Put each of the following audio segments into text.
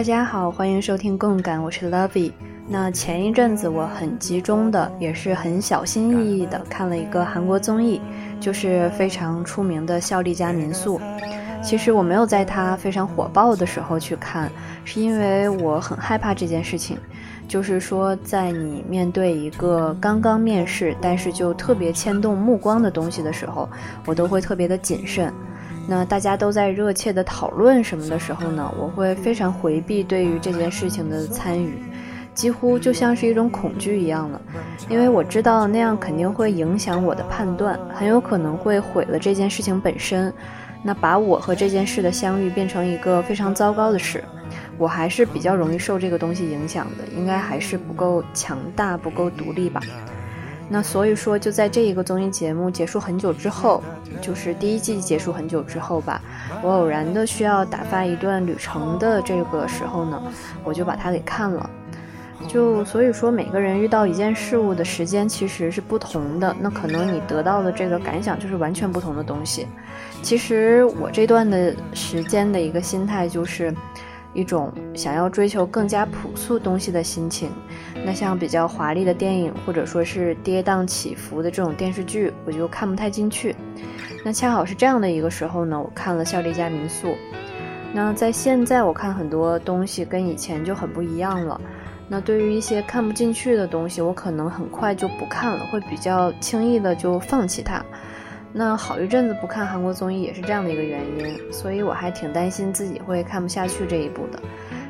大家好，欢迎收听共感，我是 Lovey。那前一阵子我很集中的，也是很小心翼翼的看了一个韩国综艺，就是非常出名的《孝利家民宿》。其实我没有在它非常火爆的时候去看，是因为我很害怕这件事情，就是说在你面对一个刚刚面试，但是就特别牵动目光的东西的时候，我都会特别的谨慎。那大家都在热切的讨论什么的时候呢，我会非常回避对于这件事情的参与，几乎就像是一种恐惧一样了，因为我知道那样肯定会影响我的判断，很有可能会毁了这件事情本身，那把我和这件事的相遇变成一个非常糟糕的事，我还是比较容易受这个东西影响的，应该还是不够强大，不够独立吧。那所以说，就在这一个综艺节目结束很久之后，就是第一季结束很久之后吧，我偶然的需要打发一段旅程的这个时候呢，我就把它给看了。就所以说，每个人遇到一件事物的时间其实是不同的，那可能你得到的这个感想就是完全不同的东西。其实我这段的时间的一个心态就是。一种想要追求更加朴素东西的心情，那像比较华丽的电影或者说是跌宕起伏的这种电视剧，我就看不太进去。那恰好是这样的一个时候呢，我看了《孝利家民宿》。那在现在我看很多东西跟以前就很不一样了。那对于一些看不进去的东西，我可能很快就不看了，会比较轻易的就放弃它。那好一阵子不看韩国综艺也是这样的一个原因，所以我还挺担心自己会看不下去这一部的。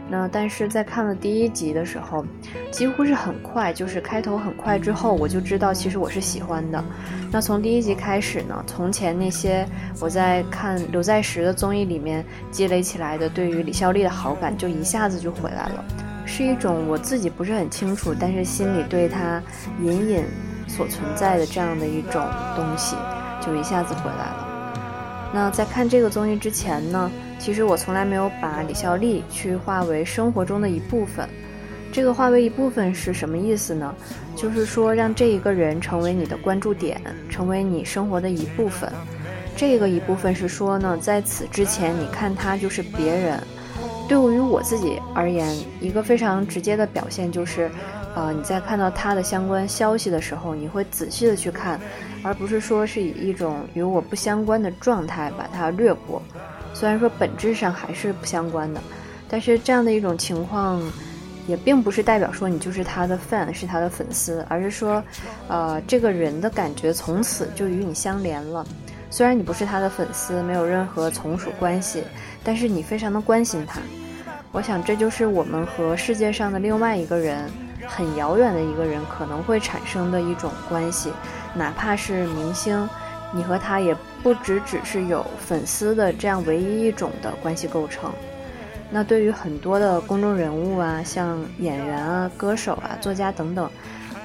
那但是在看了第一集的时候，几乎是很快，就是开头很快之后，我就知道其实我是喜欢的。那从第一集开始呢，从前那些我在看刘在石的综艺里面积累起来的对于李孝利的好感，就一下子就回来了，是一种我自己不是很清楚，但是心里对他隐隐所存在的这样的一种东西。就一下子回来了。那在看这个综艺之前呢，其实我从来没有把李孝利去化为生活中的一部分。这个化为一部分是什么意思呢？就是说让这一个人成为你的关注点，成为你生活的一部分。这个一部分是说呢，在此之前你看他就是别人。对于我自己而言，一个非常直接的表现就是。呃，你在看到他的相关消息的时候，你会仔细的去看，而不是说是以一种与我不相关的状态把它略过。虽然说本质上还是不相关的，但是这样的一种情况，也并不是代表说你就是他的 fan，是他的粉丝，而是说，呃，这个人的感觉从此就与你相连了。虽然你不是他的粉丝，没有任何从属关系，但是你非常的关心他。我想这就是我们和世界上的另外一个人。很遥远的一个人可能会产生的一种关系，哪怕是明星，你和他也不只只是有粉丝的这样唯一一种的关系构成。那对于很多的公众人物啊，像演员啊、歌手啊、作家等等，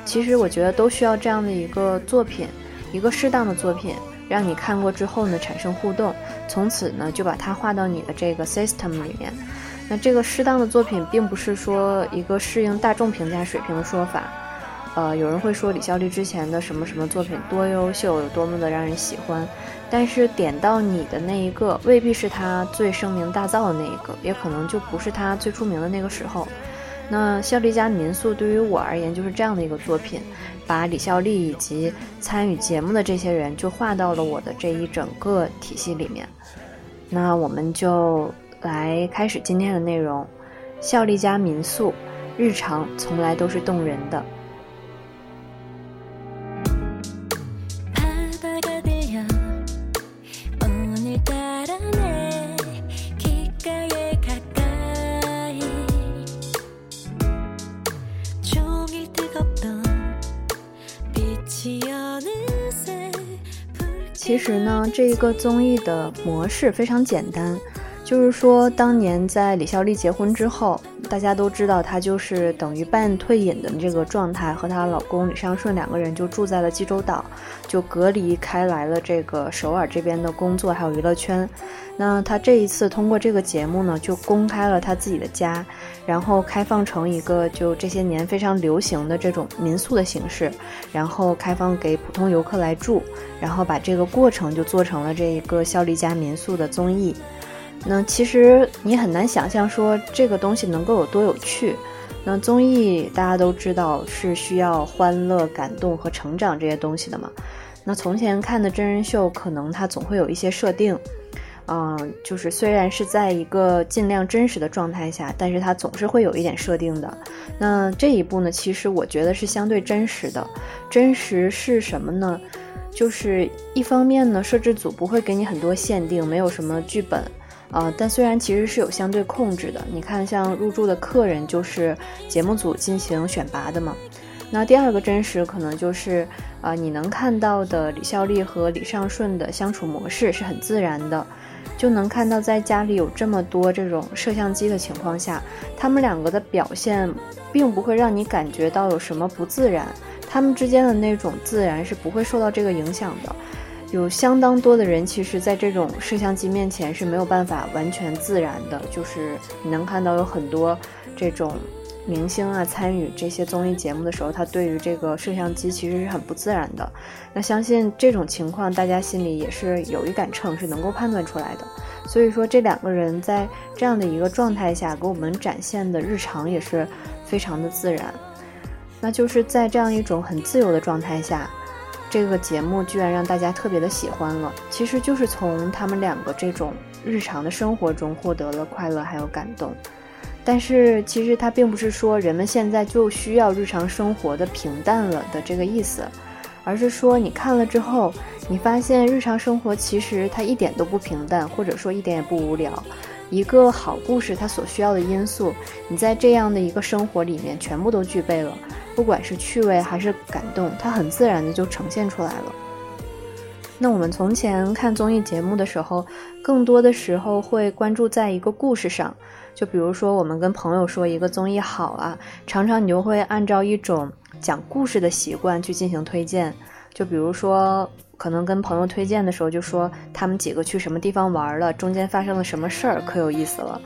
其实我觉得都需要这样的一个作品，一个适当的作品，让你看过之后呢产生互动，从此呢就把它画到你的这个 system 里面。那这个适当的作品，并不是说一个适应大众评价水平的说法。呃，有人会说李孝利之前的什么什么作品多优秀，有多么的让人喜欢，但是点到你的那一个，未必是他最声名大噪的那一个，也可能就不是他最出名的那个时候。那孝利家民宿对于我而言就是这样的一个作品，把李孝利以及参与节目的这些人就划到了我的这一整个体系里面。那我们就。来开始今天的内容，孝利家民宿，日常从来都是动人的。其实呢，这一个综艺的模式非常简单。就是说，当年在李孝利结婚之后，大家都知道，她就是等于半退隐的这个状态，和她老公李尚顺两个人就住在了济州岛，就隔离开来了这个首尔这边的工作还有娱乐圈。那她这一次通过这个节目呢，就公开了她自己的家，然后开放成一个就这些年非常流行的这种民宿的形式，然后开放给普通游客来住，然后把这个过程就做成了这一个孝利家民宿的综艺。那其实你很难想象说这个东西能够有多有趣。那综艺大家都知道是需要欢乐、感动和成长这些东西的嘛。那从前看的真人秀，可能它总会有一些设定，嗯，就是虽然是在一个尽量真实的状态下，但是它总是会有一点设定的。那这一部呢，其实我觉得是相对真实的。真实是什么呢？就是一方面呢，摄制组不会给你很多限定，没有什么剧本。呃，但虽然其实是有相对控制的，你看像入住的客人就是节目组进行选拔的嘛。那第二个真实可能就是啊，你能看到的李孝利和李尚顺的相处模式是很自然的，就能看到在家里有这么多这种摄像机的情况下，他们两个的表现并不会让你感觉到有什么不自然，他们之间的那种自然是不会受到这个影响的。有相当多的人，其实，在这种摄像机面前是没有办法完全自然的。就是你能看到有很多这种明星啊参与这些综艺节目的时候，他对于这个摄像机其实是很不自然的。那相信这种情况，大家心里也是有一杆秤，是能够判断出来的。所以说，这两个人在这样的一个状态下给我们展现的日常也是非常的自然。那就是在这样一种很自由的状态下。这个节目居然让大家特别的喜欢了，其实就是从他们两个这种日常的生活中获得了快乐还有感动。但是其实它并不是说人们现在就需要日常生活的平淡了的这个意思，而是说你看了之后，你发现日常生活其实它一点都不平淡，或者说一点也不无聊。一个好故事它所需要的因素，你在这样的一个生活里面全部都具备了。不管是趣味还是感动，它很自然的就呈现出来了。那我们从前看综艺节目的时候，更多的时候会关注在一个故事上，就比如说我们跟朋友说一个综艺好啊，常常你就会按照一种讲故事的习惯去进行推荐。就比如说，可能跟朋友推荐的时候，就说他们几个去什么地方玩了，中间发生了什么事儿，可有意思了。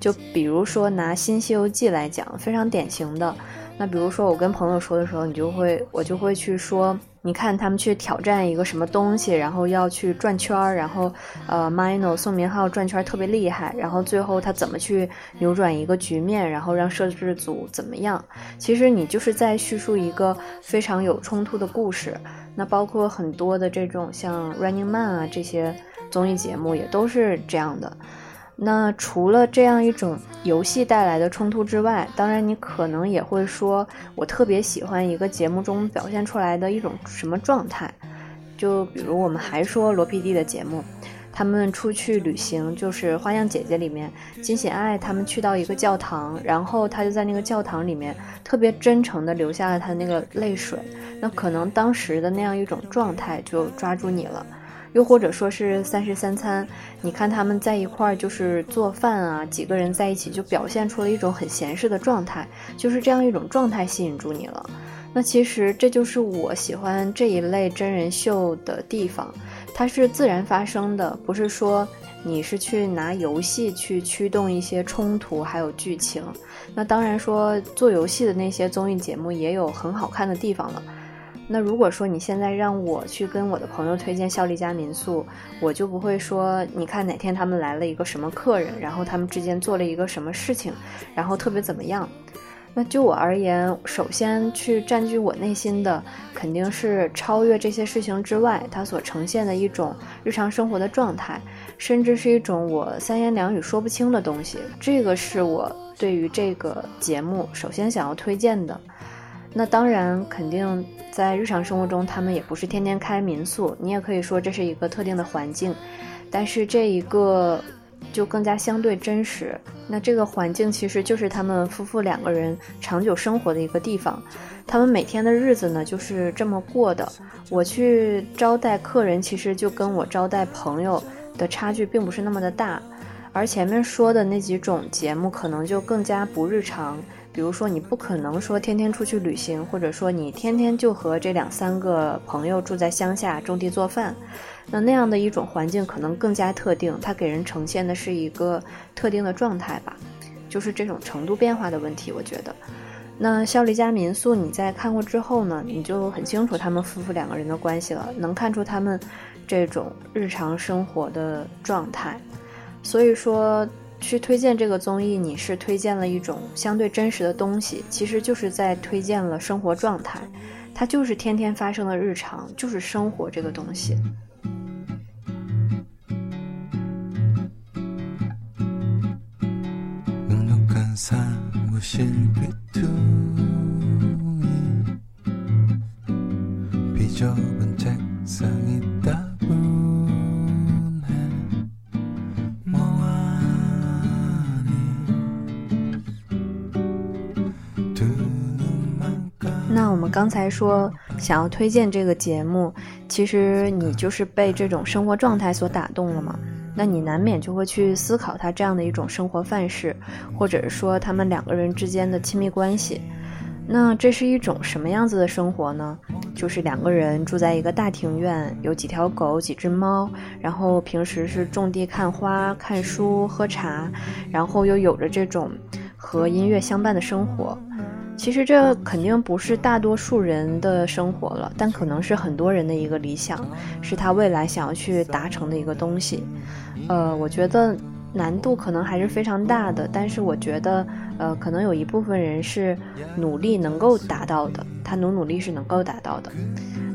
就比如说拿《新西游记》来讲，非常典型的。那比如说我跟朋友说的时候，你就会我就会去说，你看他们去挑战一个什么东西，然后要去转圈儿，然后呃，Mino 宋明浩转圈特别厉害，然后最后他怎么去扭转一个局面，然后让摄制组怎么样？其实你就是在叙述一个非常有冲突的故事。那包括很多的这种像 Running Man 啊这些综艺节目也都是这样的。那除了这样一种游戏带来的冲突之外，当然你可能也会说，我特别喜欢一个节目中表现出来的一种什么状态，就比如我们还说罗 PD 的节目，他们出去旅行，就是《花样姐姐》里面金喜爱他们去到一个教堂，然后他就在那个教堂里面特别真诚的流下了他那个泪水，那可能当时的那样一种状态就抓住你了。又或者说是三十三餐，你看他们在一块儿就是做饭啊，几个人在一起就表现出了一种很闲适的状态，就是这样一种状态吸引住你了。那其实这就是我喜欢这一类真人秀的地方，它是自然发生的，不是说你是去拿游戏去驱动一些冲突还有剧情。那当然说做游戏的那些综艺节目也有很好看的地方了。那如果说你现在让我去跟我的朋友推荐孝利家民宿，我就不会说，你看哪天他们来了一个什么客人，然后他们之间做了一个什么事情，然后特别怎么样。那就我而言，首先去占据我内心的，肯定是超越这些事情之外，它所呈现的一种日常生活的状态，甚至是一种我三言两语说不清的东西。这个是我对于这个节目首先想要推荐的。那当然，肯定在日常生活中，他们也不是天天开民宿。你也可以说这是一个特定的环境，但是这一个就更加相对真实。那这个环境其实就是他们夫妇两个人长久生活的一个地方。他们每天的日子呢就是这么过的。我去招待客人，其实就跟我招待朋友的差距并不是那么的大。而前面说的那几种节目可能就更加不日常。比如说，你不可能说天天出去旅行，或者说你天天就和这两三个朋友住在乡下种地做饭，那那样的一种环境可能更加特定，它给人呈现的是一个特定的状态吧，就是这种程度变化的问题。我觉得，那《孝利家民宿》你在看过之后呢，你就很清楚他们夫妇两个人的关系了，能看出他们这种日常生活的状态，所以说。去推荐这个综艺，你是推荐了一种相对真实的东西，其实就是在推荐了生活状态，它就是天天发生的日常，就是生活这个东西。那我们刚才说想要推荐这个节目，其实你就是被这种生活状态所打动了嘛？那你难免就会去思考他这样的一种生活范式，或者说他们两个人之间的亲密关系。那这是一种什么样子的生活呢？就是两个人住在一个大庭院，有几条狗、几只猫，然后平时是种地、看花、看书、喝茶，然后又有着这种和音乐相伴的生活。其实这肯定不是大多数人的生活了，但可能是很多人的一个理想，是他未来想要去达成的一个东西。呃，我觉得难度可能还是非常大的，但是我觉得，呃，可能有一部分人是努力能够达到的，他努努力是能够达到的。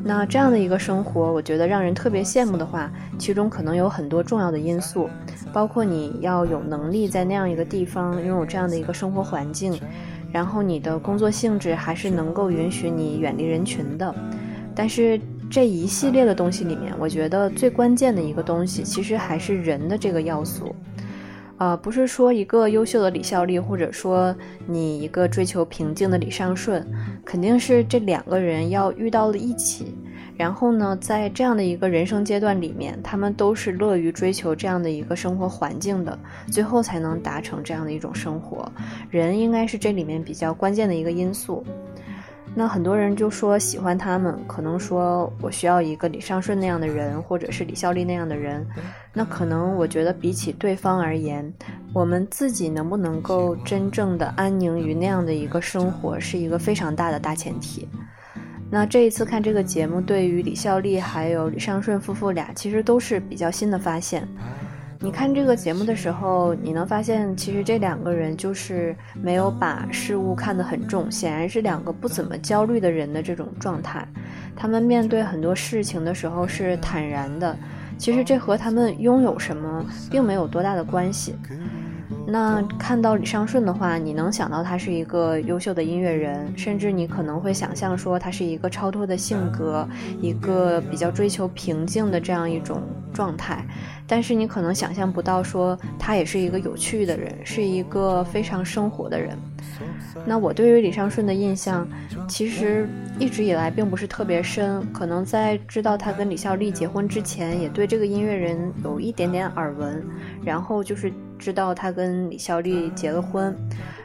那这样的一个生活，我觉得让人特别羡慕的话，其中可能有很多重要的因素，包括你要有能力在那样一个地方拥有这样的一个生活环境。然后你的工作性质还是能够允许你远离人群的，但是这一系列的东西里面，我觉得最关键的一个东西，其实还是人的这个要素，啊，不是说一个优秀的李孝利，或者说你一个追求平静的李尚顺，肯定是这两个人要遇到了一起。然后呢，在这样的一个人生阶段里面，他们都是乐于追求这样的一个生活环境的，最后才能达成这样的一种生活。人应该是这里面比较关键的一个因素。那很多人就说喜欢他们，可能说我需要一个李尚顺那样的人，或者是李孝利那样的人。那可能我觉得比起对方而言，我们自己能不能够真正的安宁于那样的一个生活，是一个非常大的大前提。那这一次看这个节目，对于李孝利还有李尚顺夫妇俩，其实都是比较新的发现。你看这个节目的时候，你能发现，其实这两个人就是没有把事物看得很重，显然是两个不怎么焦虑的人的这种状态。他们面对很多事情的时候是坦然的，其实这和他们拥有什么并没有多大的关系。那看到李尚顺的话，你能想到他是一个优秀的音乐人，甚至你可能会想象说他是一个超脱的性格，一个比较追求平静的这样一种状态。但是你可能想象不到说他也是一个有趣的人，是一个非常生活的人。那我对于李尚顺的印象，其实一直以来并不是特别深，可能在知道他跟李孝利结婚之前，也对这个音乐人有一点点耳闻，然后就是。知道他跟李孝利结了婚，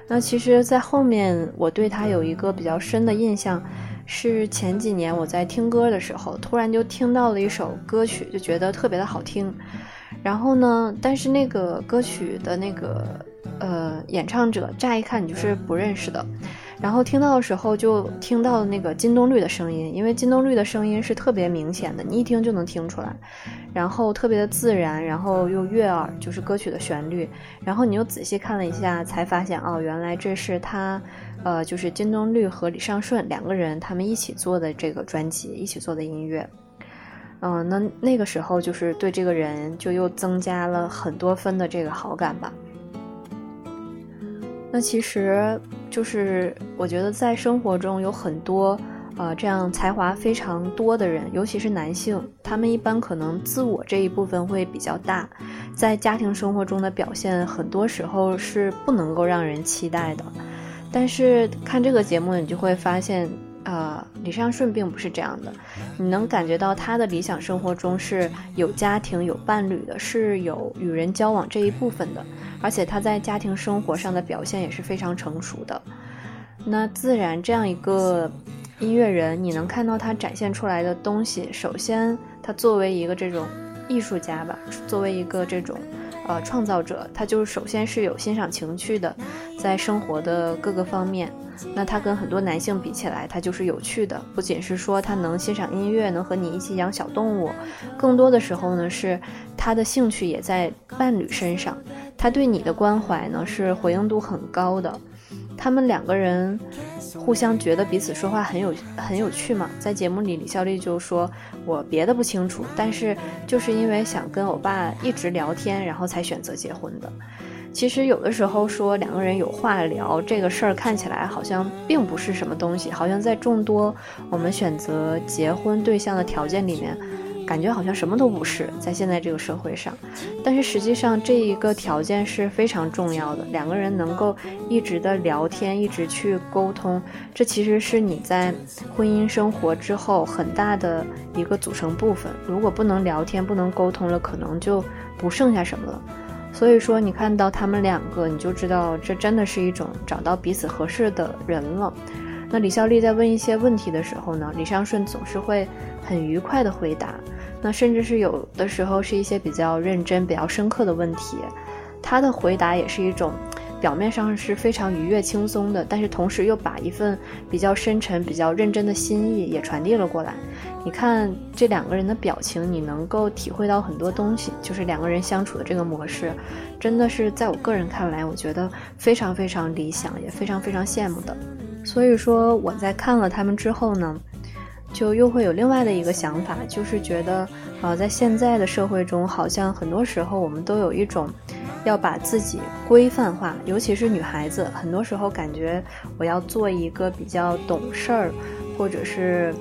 那其实，在后面我对他有一个比较深的印象，是前几年我在听歌的时候，突然就听到了一首歌曲，就觉得特别的好听。然后呢，但是那个歌曲的那个呃演唱者，乍一看你就是不认识的。然后听到的时候，就听到了那个金东律的声音，因为金东律的声音是特别明显的，你一听就能听出来，然后特别的自然，然后又悦耳，就是歌曲的旋律。然后你又仔细看了一下，才发现哦，原来这是他，呃，就是金东律和李尚顺两个人他们一起做的这个专辑，一起做的音乐。嗯，那那个时候就是对这个人就又增加了很多分的这个好感吧。那其实就是我觉得在生活中有很多，呃，这样才华非常多的人，尤其是男性，他们一般可能自我这一部分会比较大，在家庭生活中的表现很多时候是不能够让人期待的。但是看这个节目，你就会发现，呃，李尚顺并不是这样的。你能感觉到他的理想生活中是有家庭、有伴侣的，是有与人交往这一部分的，而且他在家庭生活上的表现也是非常成熟的。那自然，这样一个音乐人，你能看到他展现出来的东西。首先，他作为一个这种艺术家吧，作为一个这种。呃，创造者他就是首先是有欣赏情趣的，在生活的各个方面，那他跟很多男性比起来，他就是有趣的。不仅是说他能欣赏音乐，能和你一起养小动物，更多的时候呢，是他的兴趣也在伴侣身上，他对你的关怀呢是回应度很高的。他们两个人互相觉得彼此说话很有很有趣嘛，在节目里，李孝利就说：“我别的不清楚，但是就是因为想跟欧巴一直聊天，然后才选择结婚的。”其实有的时候说两个人有话聊这个事儿，看起来好像并不是什么东西，好像在众多我们选择结婚对象的条件里面。感觉好像什么都不是，在现在这个社会上，但是实际上这一个条件是非常重要的。两个人能够一直的聊天，一直去沟通，这其实是你在婚姻生活之后很大的一个组成部分。如果不能聊天，不能沟通了，可能就不剩下什么了。所以说，你看到他们两个，你就知道这真的是一种找到彼此合适的人了。那李孝利在问一些问题的时候呢，李尚顺总是会很愉快的回答。那甚至是有的时候是一些比较认真、比较深刻的问题，他的回答也是一种表面上是非常愉悦、轻松的，但是同时又把一份比较深沉、比较认真的心意也传递了过来。你看这两个人的表情，你能够体会到很多东西，就是两个人相处的这个模式，真的是在我个人看来，我觉得非常非常理想，也非常非常羡慕的。所以说我在看了他们之后呢。就又会有另外的一个想法，就是觉得，呃，在现在的社会中，好像很多时候我们都有一种要把自己规范化，尤其是女孩子，很多时候感觉我要做一个比较懂事儿，或者是，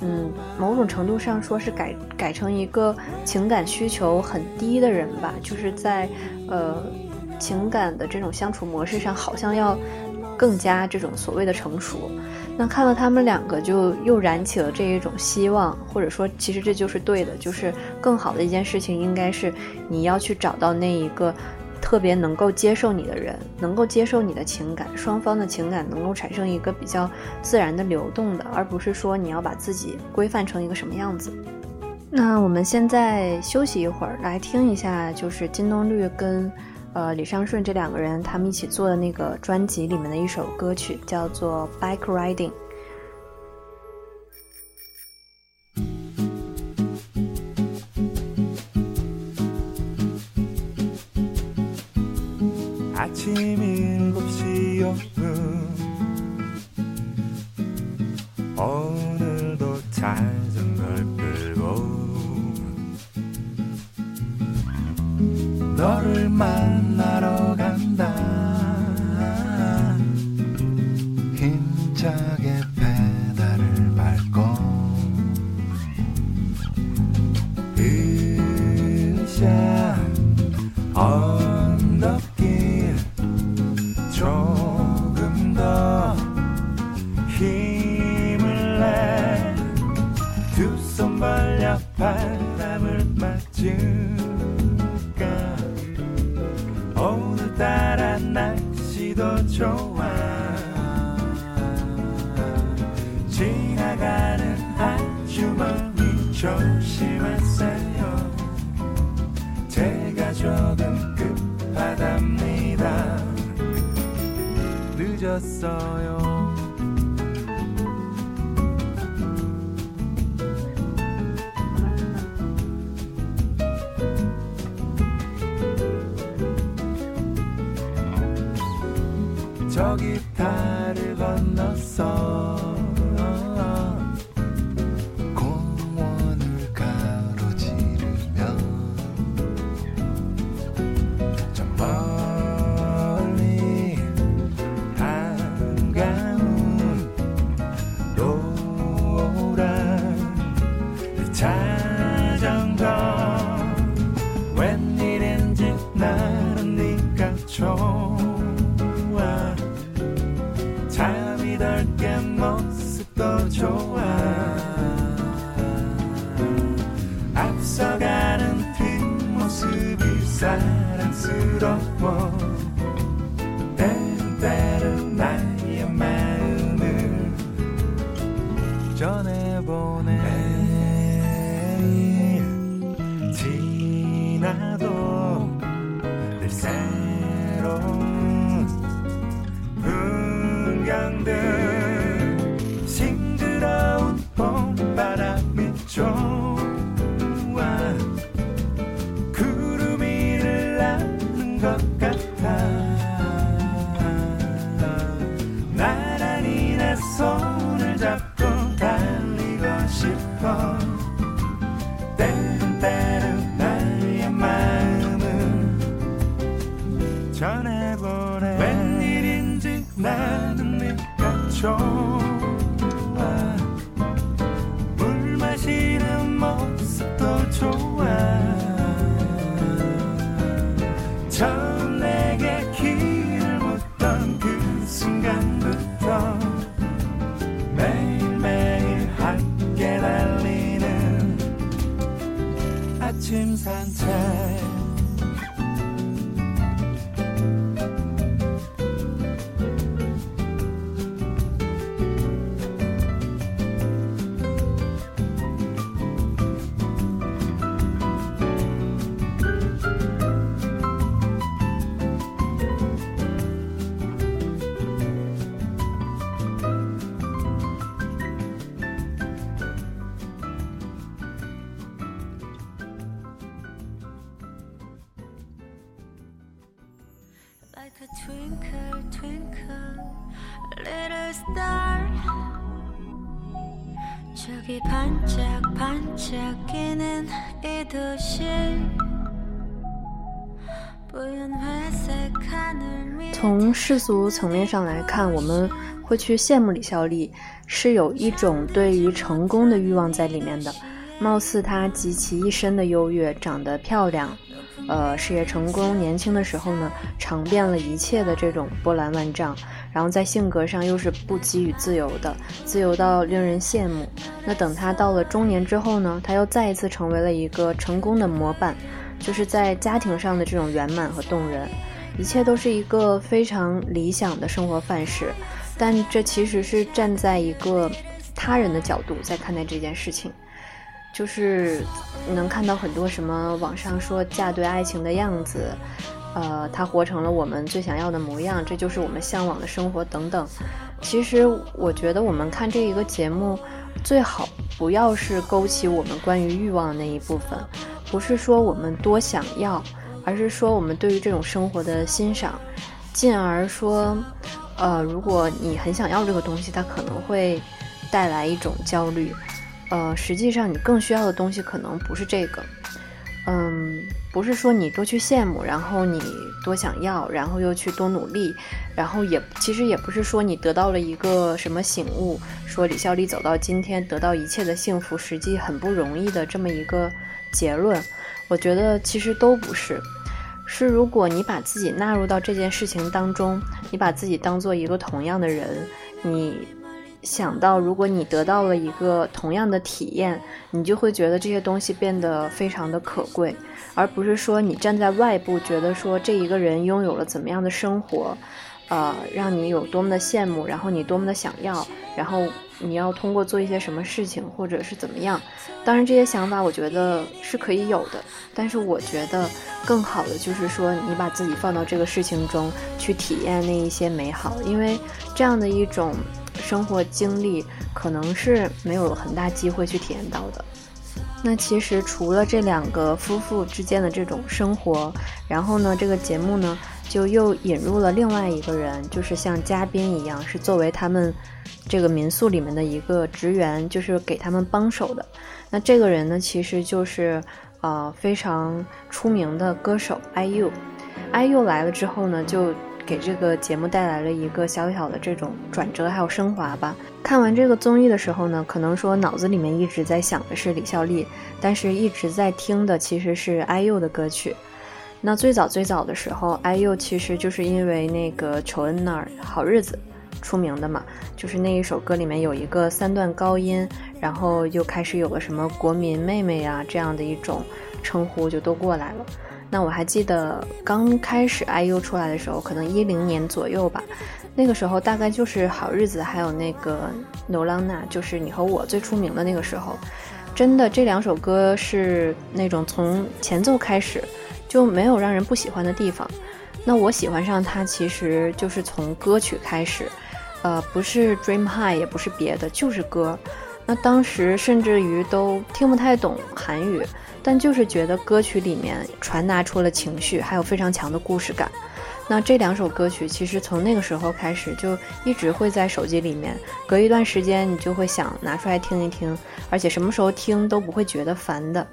嗯，某种程度上说是改改成一个情感需求很低的人吧，就是在呃情感的这种相处模式上，好像要更加这种所谓的成熟。那看到他们两个，就又燃起了这一种希望，或者说，其实这就是对的，就是更好的一件事情，应该是你要去找到那一个特别能够接受你的人，能够接受你的情感，双方的情感能够产生一个比较自然的流动的，而不是说你要把自己规范成一个什么样子。那我们现在休息一会儿，来听一下，就是金东律跟。呃，李尚顺这两个人，他们一起做的那个专辑里面的一首歌曲叫做《Bike Riding》。 바다를 건너서 从世俗层面上来看，我们会去羡慕李孝利，是有一种对于成功的欲望在里面的。貌似她集其一身的优越，长得漂亮，呃，事业成功，年轻的时候呢，尝遍了一切的这种波澜万丈，然后在性格上又是不羁与自由的，自由到令人羡慕。那等她到了中年之后呢，她又再一次成为了一个成功的模板，就是在家庭上的这种圆满和动人。一切都是一个非常理想的生活范式，但这其实是站在一个他人的角度在看待这件事情，就是能看到很多什么网上说嫁对爱情的样子，呃，他活成了我们最想要的模样，这就是我们向往的生活等等。其实我觉得我们看这一个节目，最好不要是勾起我们关于欲望的那一部分，不是说我们多想要。而是说我们对于这种生活的欣赏，进而说，呃，如果你很想要这个东西，它可能会带来一种焦虑，呃，实际上你更需要的东西可能不是这个，嗯，不是说你多去羡慕，然后你多想要，然后又去多努力，然后也其实也不是说你得到了一个什么醒悟，说李孝利走到今天得到一切的幸福，实际很不容易的这么一个结论，我觉得其实都不是。是，如果你把自己纳入到这件事情当中，你把自己当做一个同样的人，你想到，如果你得到了一个同样的体验，你就会觉得这些东西变得非常的可贵，而不是说你站在外部觉得说这一个人拥有了怎么样的生活，呃，让你有多么的羡慕，然后你多么的想要，然后。你要通过做一些什么事情，或者是怎么样？当然，这些想法我觉得是可以有的。但是，我觉得更好的就是说，你把自己放到这个事情中去体验那一些美好，因为这样的一种生活经历，可能是没有很大机会去体验到的。那其实除了这两个夫妇之间的这种生活，然后呢，这个节目呢，就又引入了另外一个人，就是像嘉宾一样，是作为他们。这个民宿里面的一个职员，就是给他们帮手的。那这个人呢，其实就是呃非常出名的歌手 IU。IU 来了之后呢，就给这个节目带来了一个小小的这种转折还有升华吧。看完这个综艺的时候呢，可能说脑子里面一直在想的是李孝利，但是一直在听的其实是 IU 的歌曲。那最早最早的时候，IU 其实就是因为那个丑恩那儿好日子。出名的嘛，就是那一首歌里面有一个三段高音，然后又开始有了什么国民妹妹呀这样的一种称呼就都过来了。那我还记得刚开始 IU 出来的时候，可能一零年左右吧，那个时候大概就是好日子，还有那个 No l a n a 就是你和我最出名的那个时候。真的，这两首歌是那种从前奏开始就没有让人不喜欢的地方。那我喜欢上他其实就是从歌曲开始，呃，不是 Dream High，也不是别的，就是歌。那当时甚至于都听不太懂韩语，但就是觉得歌曲里面传达出了情绪，还有非常强的故事感。那这两首歌曲其实从那个时候开始就一直会在手机里面，隔一段时间你就会想拿出来听一听，而且什么时候听都不会觉得烦的。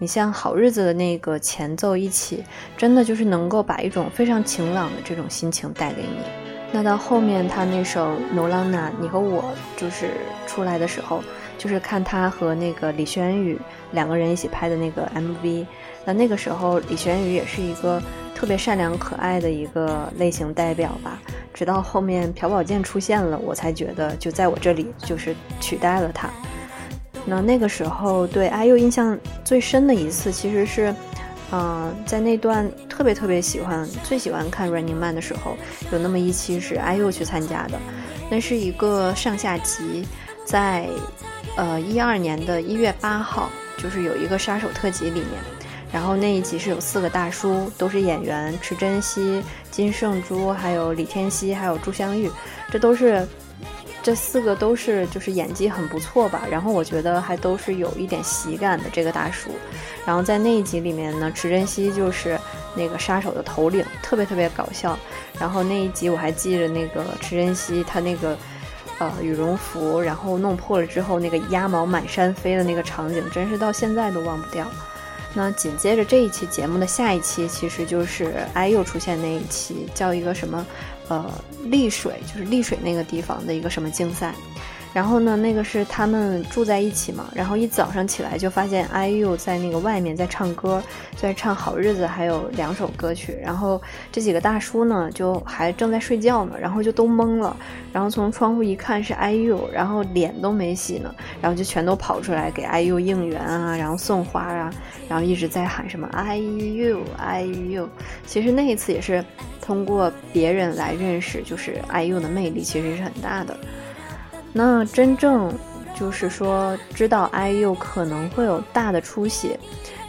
你像好日子的那个前奏一起，真的就是能够把一种非常晴朗的这种心情带给你。那到后面他那首《No l a n a 你和我就是出来的时候，就是看他和那个李轩宇两个人一起拍的那个 MV。那那个时候李轩宇也是一个。特别善良可爱的一个类型代表吧，直到后面朴宝剑出现了，我才觉得就在我这里就是取代了他。那那个时候对 IU 印象最深的一次，其实是，嗯，在那段特别特别喜欢、最喜欢看 Running Man 的时候，有那么一期是 IU 去参加的，那是一个上下集，在呃一二年的一月八号，就是有一个杀手特辑里面。然后那一集是有四个大叔，都是演员，池珍熙、金圣洙，还有李天熙，还有朱香玉，这都是，这四个都是就是演技很不错吧。然后我觉得还都是有一点喜感的这个大叔。然后在那一集里面呢，池珍熙就是那个杀手的头领，特别特别搞笑。然后那一集我还记着那个池珍熙他那个呃羽绒服，然后弄破了之后那个鸭毛满山飞的那个场景，真是到现在都忘不掉。那紧接着这一期节目的下一期，其实就是 IU 出现那一期，叫一个什么，呃，丽水，就是丽水那个地方的一个什么竞赛。然后呢，那个是他们住在一起嘛。然后一早上起来就发现 IU 在那个外面在唱歌，在唱《好日子》，还有两首歌曲。然后这几个大叔呢，就还正在睡觉呢，然后就都懵了。然后从窗户一看是 IU，然后脸都没洗呢，然后就全都跑出来给 IU 应援啊，然后送花啊，然后一直在喊什么 IU IU。其实那一次也是通过别人来认识，就是 IU 的魅力其实是很大的。那真正就是说知道 IU 可能会有大的出息，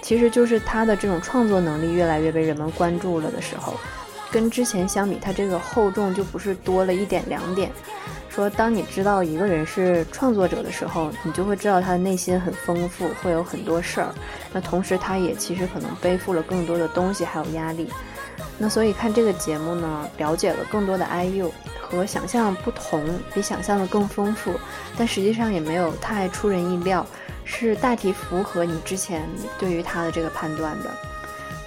其实就是他的这种创作能力越来越被人们关注了的时候，跟之前相比，他这个厚重就不是多了一点两点。说当你知道一个人是创作者的时候，你就会知道他的内心很丰富，会有很多事儿。那同时他也其实可能背负了更多的东西，还有压力。那所以看这个节目呢，了解了更多的 IU，和想象不同，比想象的更丰富，但实际上也没有太出人意料，是大体符合你之前对于他的这个判断的。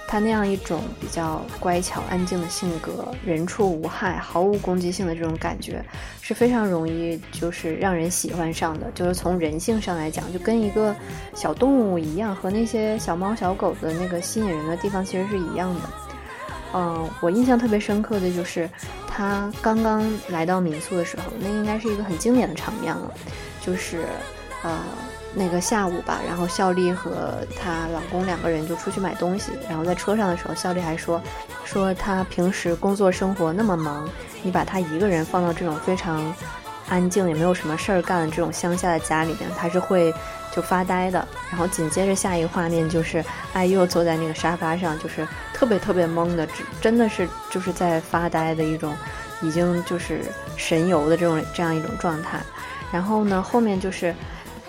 他那样一种比较乖巧安静的性格，人畜无害，毫无攻击性的这种感觉，是非常容易就是让人喜欢上的。就是从人性上来讲，就跟一个小动物一样，和那些小猫小狗的那个吸引人的地方其实是一样的。嗯，我印象特别深刻的就是他刚刚来到民宿的时候，那应该是一个很经典的场面了，就是呃那个下午吧，然后孝丽和她老公两个人就出去买东西，然后在车上的时候，孝丽还说说她平时工作生活那么忙，你把她一个人放到这种非常安静也没有什么事儿干的这种乡下的家里边，他是会。就发呆的，然后紧接着下一个画面就是 IU 坐在那个沙发上，就是特别特别懵的，真真的是就是在发呆的一种，已经就是神游的这种这样一种状态。然后呢，后面就是，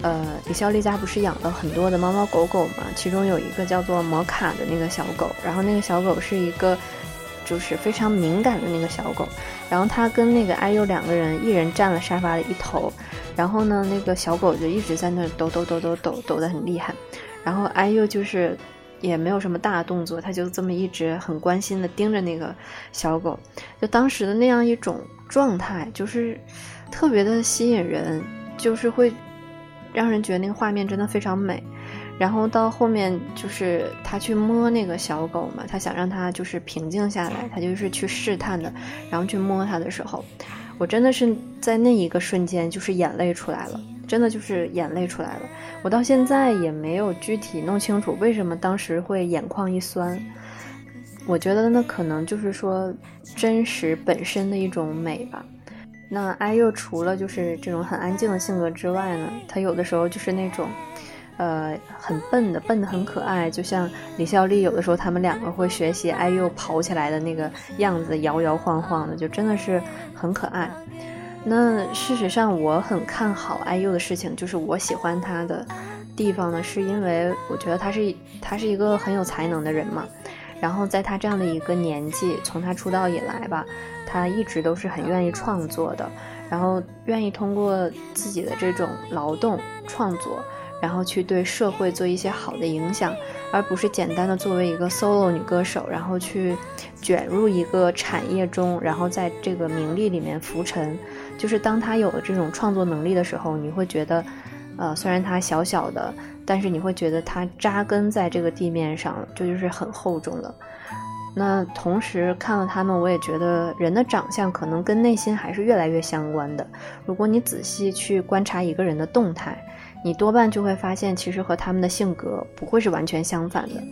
呃，李孝利家不是养了很多的猫猫狗狗嘛，其中有一个叫做摩卡的那个小狗，然后那个小狗是一个就是非常敏感的那个小狗，然后他跟那个 IU 两个人一人占了沙发的一头。然后呢，那个小狗就一直在那抖抖抖抖抖抖得很厉害，然后 IU 就是也没有什么大动作，他就这么一直很关心的盯着那个小狗，就当时的那样一种状态，就是特别的吸引人，就是会让人觉得那个画面真的非常美。然后到后面就是他去摸那个小狗嘛，他想让它就是平静下来，他就是去试探的，然后去摸它的时候。我真的是在那一个瞬间，就是眼泪出来了，真的就是眼泪出来了。我到现在也没有具体弄清楚为什么当时会眼眶一酸。我觉得那可能就是说真实本身的一种美吧。那 IU 除了就是这种很安静的性格之外呢，他有的时候就是那种，呃，很笨的，笨的很可爱，就像李孝利有的时候他们两个会学习 IU 跑起来的那个样子，摇摇晃晃的，就真的是很可爱。那事实上，我很看好 IU 的事情，就是我喜欢他的地方呢，是因为我觉得他是他是一个很有才能的人嘛。然后在他这样的一个年纪，从他出道以来吧，他一直都是很愿意创作的，然后愿意通过自己的这种劳动创作。然后去对社会做一些好的影响，而不是简单的作为一个 solo 女歌手，然后去卷入一个产业中，然后在这个名利里面浮沉。就是当她有了这种创作能力的时候，你会觉得，呃，虽然她小小的，但是你会觉得她扎根在这个地面上，这就是很厚重的。那同时看了他们，我也觉得人的长相可能跟内心还是越来越相关的。如果你仔细去观察一个人的动态。你多半就会发现，其实和他们的性格不会是完全相反的。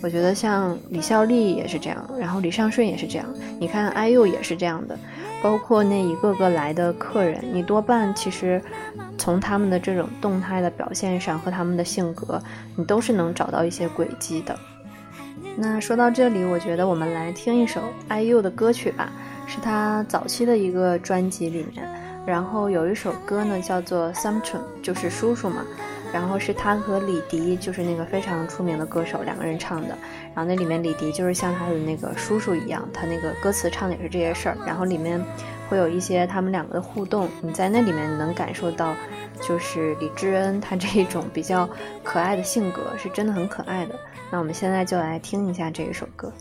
我觉得像李孝利也是这样，然后李尚顺也是这样。你看 IU 也是这样的，包括那一个个来的客人，你多半其实从他们的这种动态的表现上和他们的性格，你都是能找到一些轨迹的。那说到这里，我觉得我们来听一首 IU 的歌曲吧，是他早期的一个专辑里面。然后有一首歌呢，叫做《Samson》，就是叔叔嘛。然后是他和李迪，就是那个非常出名的歌手，两个人唱的。然后那里面李迪就是像他的那个叔叔一样，他那个歌词唱的也是这些事儿。然后里面会有一些他们两个的互动，你在那里面能感受到，就是李智恩他这一种比较可爱的性格，是真的很可爱的。那我们现在就来听一下这一首歌。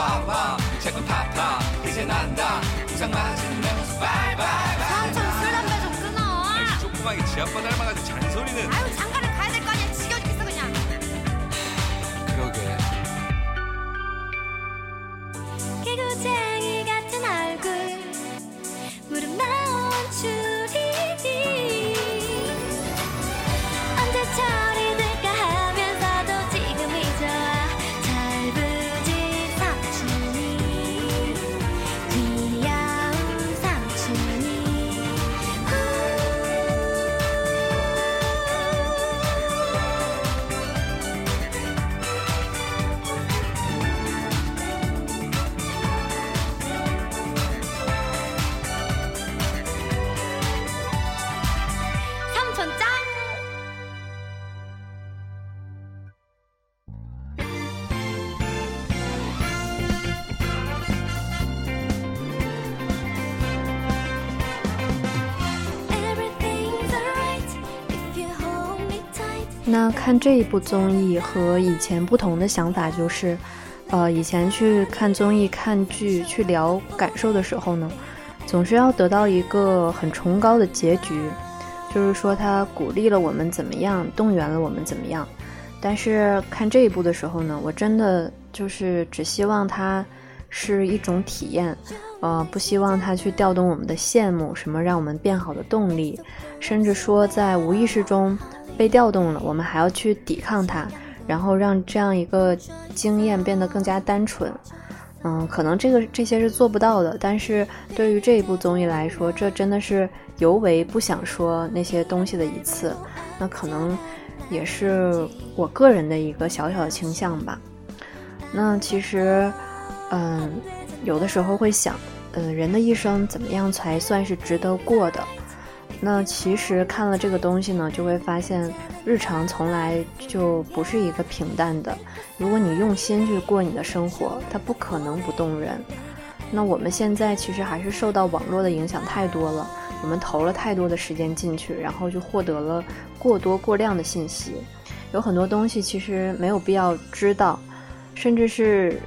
믿어봐봐 자꾸 탓하 이제 난다. 부상 맞은 내 모습 바이바이 삼촌 술 담배 좀 끊어. 조그맣게 지 아빠 닮아가지고 잔소리는. 아유 장가 看这一部综艺和以前不同的想法就是，呃，以前去看综艺、看剧、去聊感受的时候呢，总是要得到一个很崇高的结局，就是说他鼓励了我们怎么样，动员了我们怎么样。但是看这一部的时候呢，我真的就是只希望它是一种体验，呃，不希望它去调动我们的羡慕，什么让我们变好的动力，甚至说在无意识中被调动了，我们还要去抵抗它，然后让这样一个经验变得更加单纯。嗯，可能这个这些是做不到的，但是对于这一部综艺来说，这真的是尤为不想说那些东西的一次。那可能也是我个人的一个小小的倾向吧。那其实，嗯，有的时候会想，嗯，人的一生怎么样才算是值得过的？那其实看了这个东西呢，就会发现日常从来就不是一个平淡的。如果你用心去过你的生活，它不可能不动人。那我们现在其实还是受到网络的影响太多了，我们投了太多的时间进去，然后就获得了过多过量的信息。有很多东西其实没有必要知道，甚至是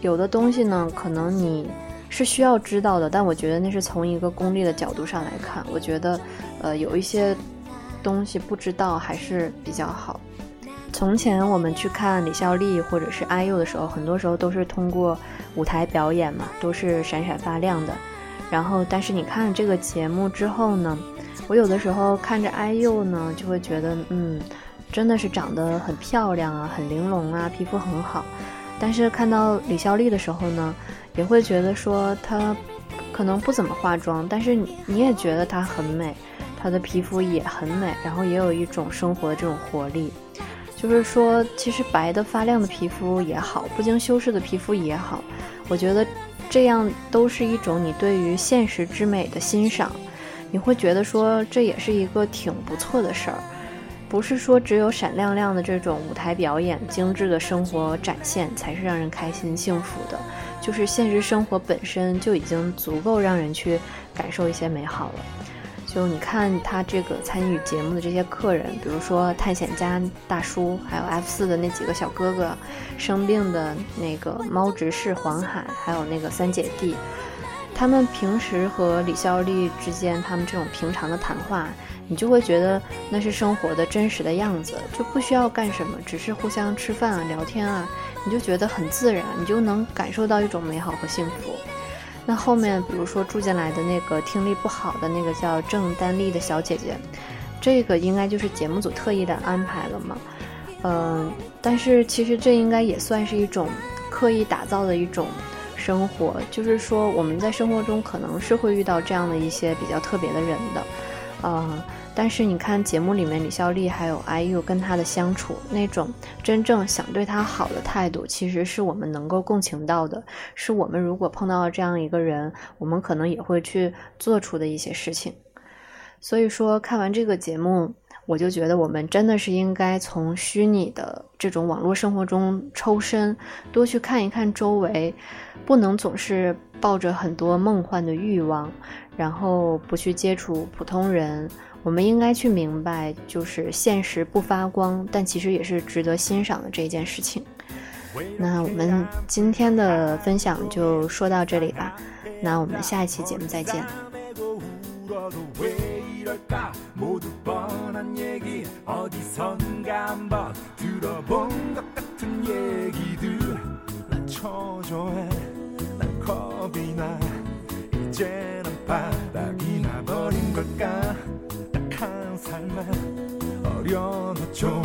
有的东西呢，可能你。是需要知道的，但我觉得那是从一个功利的角度上来看，我觉得，呃，有一些东西不知道还是比较好。从前我们去看李孝利或者是 IU 的时候，很多时候都是通过舞台表演嘛，都是闪闪发亮的。然后，但是你看了这个节目之后呢，我有的时候看着 IU 呢，就会觉得，嗯，真的是长得很漂亮啊，很玲珑啊，皮肤很好。但是看到李孝利的时候呢，也会觉得说她可能不怎么化妆，但是你也觉得她很美，她的皮肤也很美，然后也有一种生活的这种活力。就是说，其实白的发亮的皮肤也好，不经修饰的皮肤也好，我觉得这样都是一种你对于现实之美的欣赏。你会觉得说这也是一个挺不错的事儿。不是说只有闪亮亮的这种舞台表演、精致的生活展现才是让人开心幸福的，就是现实生活本身就已经足够让人去感受一些美好了。就你看他这个参与节目的这些客人，比如说探险家大叔，还有 F 四的那几个小哥哥，生病的那个猫执事黄海，还有那个三姐弟，他们平时和李孝利之间他们这种平常的谈话。你就会觉得那是生活的真实的样子，就不需要干什么，只是互相吃饭啊、聊天啊，你就觉得很自然，你就能感受到一种美好和幸福。那后面，比如说住进来的那个听力不好的那个叫郑丹丽的小姐姐，这个应该就是节目组特意的安排了嘛？嗯，但是其实这应该也算是一种刻意打造的一种生活，就是说我们在生活中可能是会遇到这样的一些比较特别的人的，嗯。但是你看节目里面李孝利还有 IU 跟他的相处，那种真正想对他好的态度，其实是我们能够共情到的，是我们如果碰到了这样一个人，我们可能也会去做出的一些事情。所以说看完这个节目，我就觉得我们真的是应该从虚拟的这种网络生活中抽身，多去看一看周围，不能总是抱着很多梦幻的欲望，然后不去接触普通人。我们应该去明白，就是现实不发光，但其实也是值得欣赏的这一件事情。那我们今天的分享就说到这里吧，那我们下一期节目再见。 모두 뻔한 얘기 어디선가 한번 들어본 것 같은 얘기들. 난 초조해 난 겁이 나. 이제는 바닥이 나버린 걸까? 딱한 삶은 어려도 좀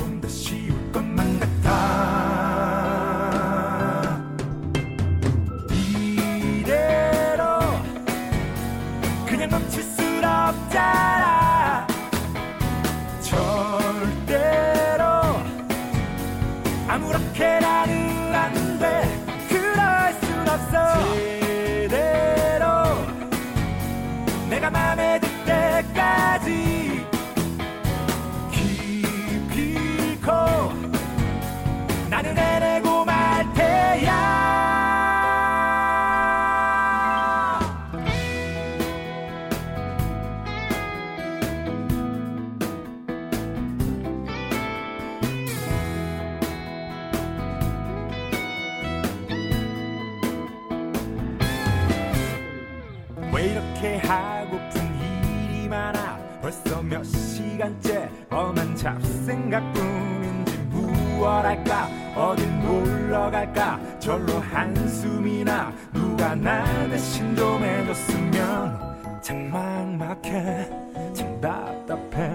절로 한숨이나 누가 나 대신 좀 해줬으면 참 막막해 참 답답해.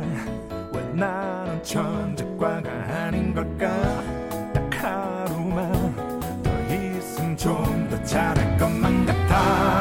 왜 나는 천재과가 아닌 걸까? 딱 하루만 더 있으면 좀더 잘할 것만 같아